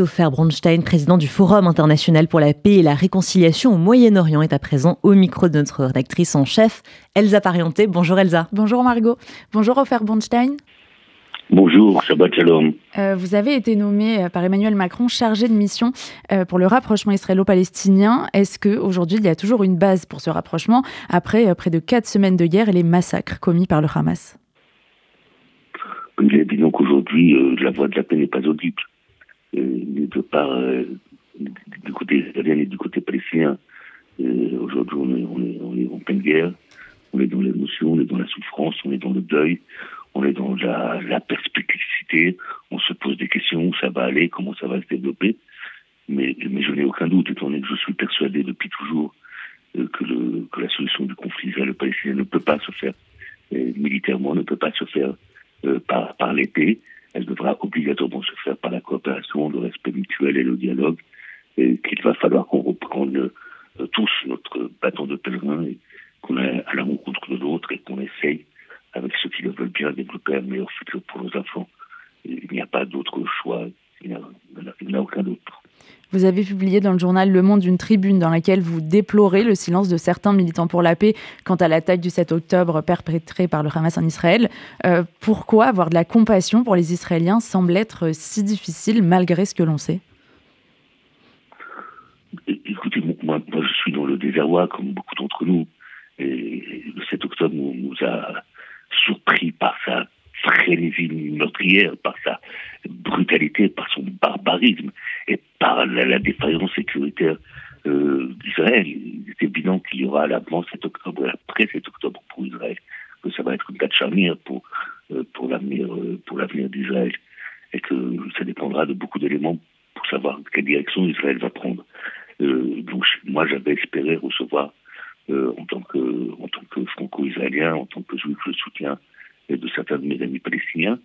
Ofer Bronstein, président du Forum international pour la paix et la réconciliation au Moyen-Orient, est à présent au micro de notre rédactrice en chef, Elsa Parienté. Bonjour Elsa. Bonjour Margot. Bonjour Ofer Bronstein. Bonjour, Shabbat Shalom. Euh, vous avez été nommé euh, par Emmanuel Macron chargé de mission euh, pour le rapprochement israélo-palestinien. Est-ce qu'aujourd'hui, il y a toujours une base pour ce rapprochement après près de quatre semaines de guerre et les massacres commis par le Hamas? Disons qu'aujourd'hui, la voix de la paix n'est pas audible de part euh, du côté israélien ni du côté palestinien. Aujourd'hui, on est, en pleine guerre, on est dans l'émotion, on est dans la souffrance, on est dans le deuil, on est dans la, la perspicacité, on se pose des questions, où ça va aller, comment ça va se développer. Mais, mais je n'ai aucun doute, étant donné que je suis persuadé depuis toujours euh, que, le, que la solution du conflit israélo-palestinien ne peut pas se faire euh, militairement, ne peut pas se faire euh, par, par l'épée, elle devra obligatoirement se faire par la coopération, le respect mutuel et le dialogue, et qu'il va falloir qu'on reprenne euh, tous notre bâton de pèlerin et qu'on aille à la rencontre de l'autre et qu'on essaye, avec ceux qui le veulent bien, développer un meilleur futur pour nos enfants. il n'y a pas d'autre choix, il n'y en a aucun autre. Vous avez publié dans le journal Le Monde une tribune dans laquelle vous déplorez le silence de certains militants pour la paix quant à l'attaque du 7 octobre perpétrée par le Hamas en Israël. Euh, pourquoi avoir de la compassion pour les Israéliens semble être si difficile malgré ce que l'on sait? Écoutez, moi, moi, je suis dans le désarroi comme beaucoup d'entre nous. Et le 7 octobre nous a surpris par sa frénésie meurtrière, par sa brutalité, par son barbarisme par la, défaillance sécuritaire euh, d'Israël. Il est évident qu'il y aura l'avant 7 octobre après 7 octobre pour Israël, que ça va être une date charnière pour, euh, pour l'avenir euh, pour l'avenir d'Israël et que ça dépendra de beaucoup d'éléments pour savoir quelle direction Israël va prendre. donc moi j'avais espéré recevoir en tant que en tant que franco-israélien, en tant que juif, le soutien de certains de mes amis palestiniens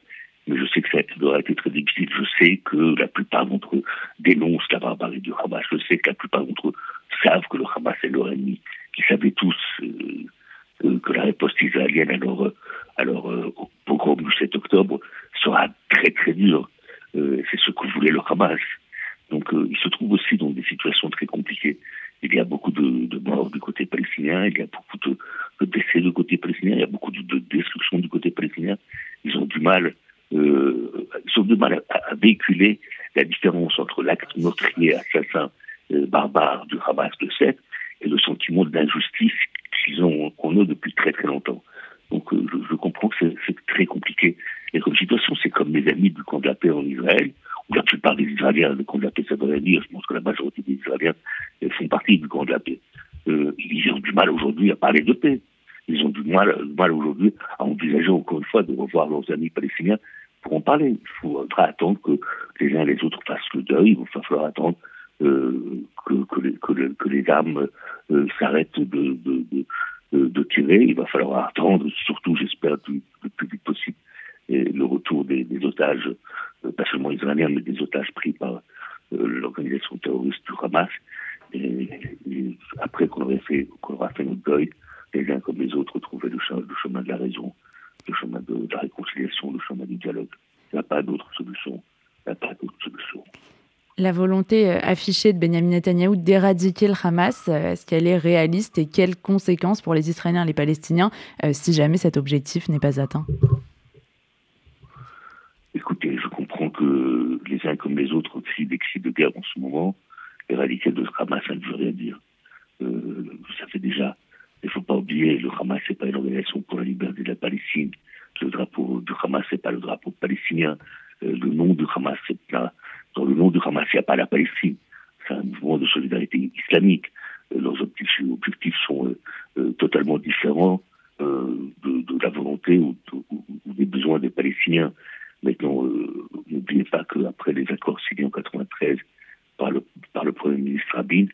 mais je sais que ça aura été très difficile. Je sais que la plupart d'entre eux dénoncent la barbarie du Hamas. Je sais que la plupart d'entre eux savent que le Hamas est leur ennemi, qu'ils savaient tous euh, que la réponse israélienne à leur, alors, euh, au pogrom du 7 octobre sera très très dure. Euh, c'est ce que voulait le Hamas. Donc ils se trouvent aussi dans des situations très compliquées. Il y a beaucoup de, de morts du côté palestinien, il de, de, décès du côté palestinien, il y a beaucoup de, de destruction du côté palestinien. Ils ont du mal euh, ils ont du mal à, véhiculer la entre l'acte meurtrier, assassin, euh, barbare du Hamas de 7 et le sentiment d'injustice qu'ils ont en eux depuis très très longtemps. Donc euh, je, comprends que c'est très compliqué. Et comme situation, c'est comme mes amis du camp de la paix en Israël, où la plupart des Israéliens, le camp de la paix, ça devrait dire, je pense que la majorité des Israéliens font partie du camp de la paix. Euh, ils ont du mal aujourd'hui à parler de paix. Ils ont du mal, mal aujourd'hui à envisager encore une fois de revoir leurs amis palestiniens pour en parler. Il faudra attendre que les uns les autres fassent le deuil. Il va falloir attendre euh, que, les, que, euh, s'arrêtent de, tirer. Il va falloir attendre, surtout, j'espère, le, plus vite possible, le retour des, otages, euh, pas seulement israéliens, mais des otages pris par l'organisation terroriste du Hamas. Et, après qu'on aura fait notre deuil, les uns comme les autres trouver le chemin de la raison le chemin de, la réconciliation, le chemin du dialogue. Il n'y a pas d'autre solution. La volonté euh, affichée de Benjamin Netanyahou d'éradiquer le Hamas, euh, est-ce qu'elle est réaliste et quelles conséquences pour les Israéliens et les Palestiniens euh, si jamais cet objectif n'est pas atteint? Écoutez, je comprends que les uns comme les autres crient des cris de guerre en ce moment. Éradiquer le Hamas, ça ne veut rien dire. ça fait déjà il ne faut pas oublier, le Hamas, n'est pas une organisation pour la liberté de la Palestine. Le drapeau du Hamas, n'est pas le drapeau palestinien. Euh, le nom du Hamas, pas, dans le nom du Hamas, il n'y a pas la Palestine. C'est un mouvement de solidarité islamique. Euh, leurs objectifs, sont euh, totalement différents de, la volonté ou, des besoins des Palestiniens. Maintenant, n'oubliez pas qu'après les accords signés en 93 par le, Premier ministre Rabin,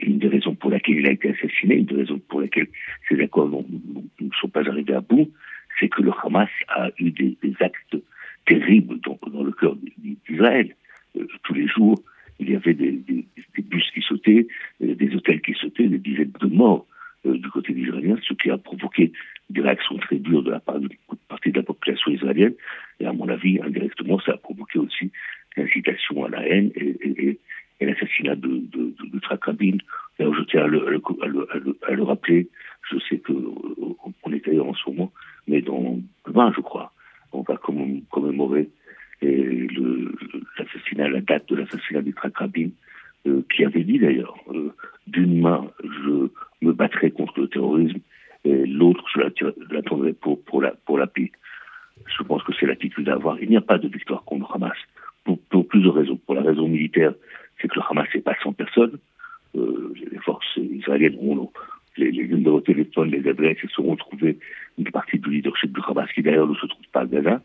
une des raisons pour laquelle il a été assassiné, une des raisons pour laquelle ces accords ne sont pas arrivés à bout, c'est que le Hamas a eu des, actes terribles dans, le cœur d'Israël. Euh, tous les jours, il y avait des, bus qui sautaient, euh, des hôtels qui sautaient, des dizaines de morts du côté israélien, ce qui a provoqué des réactions très dures de la part d'une partie de la population israélienne. Et à mon avis, indirectement, ça a provoqué aussi l'incitation à la haine et, l'assassinat de, de, de, je tiens à le, rappeler, je sais qu'on est ailleurs en ce moment, mais dans 20, je crois, on va commémorer l'assassinat, la date de l'assassinat du Rabin, euh, qui avait dit d'ailleurs, euh, d'une main, je me battrai contre le terrorisme, et l'autre, je l'attendrai pour, pour, la, pour la paix. Je pense que c'est l'attitude à avoir. Il n'y a pas de victoire contre Hamas, pour, pour plusieurs raisons. Pour la raison militaire, c'est que le Hamas n'est pas 100 personnes. Euh, les forces israéliennes ont les, les numéros de téléphone, les adresses, se seront trouvées une partie du leadership du Hamas qui d'ailleurs ne se trouve pas à Gaza.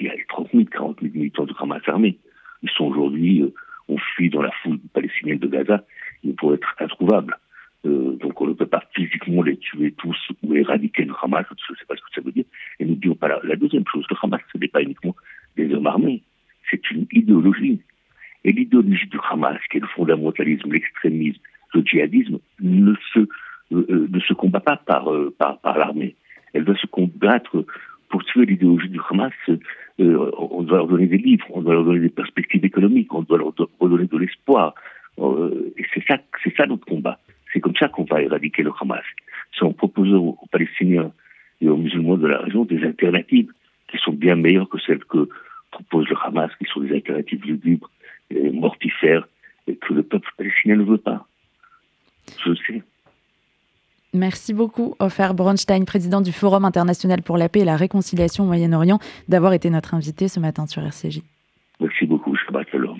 Il y a les 30 000, 40 000 militants du Hamas armés. Ils sont aujourd'hui, euh, on fuit dans la foule palestinienne de Gaza. Ils pourraient être introuvables. Euh, donc on ne peut pas physiquement les tuer tous ou éradiquer le Hamas, je ne sais pas ce que ça veut dire. Et n'oublions pas la, la, deuxième chose, le Hamas, ce n'est pas uniquement des hommes armés, c'est une idéologie. Et l'idéologie du Hamas, qui est le fondamentalisme, l'extrémisme, le djihadisme, ne se, euh, euh, ne se combat pas par, par, par l'armée. Elle doit se combattre pour tuer l'idéologie du Hamas. on doit leur donner des livres, on doit leur donner des perspectives économiques, on doit leur redonner de l'espoir. et c'est ça, c'est ça notre combat. C'est comme ça qu'on va éradiquer le Hamas. C'est en proposant aux Palestiniens et aux musulmans de la région des alternatives qui sont bien meilleures que celles que propose le Hamas, qui sont des alternatives lugubres et mortifères, et que le peuple palestinien ne veut pas. Je sais. Merci beaucoup, Ofer Bronstein, président du Forum international pour la paix et la réconciliation au Moyen-Orient, d'avoir été notre invité ce matin sur RCJ. Merci beaucoup, Shabbat Shalom.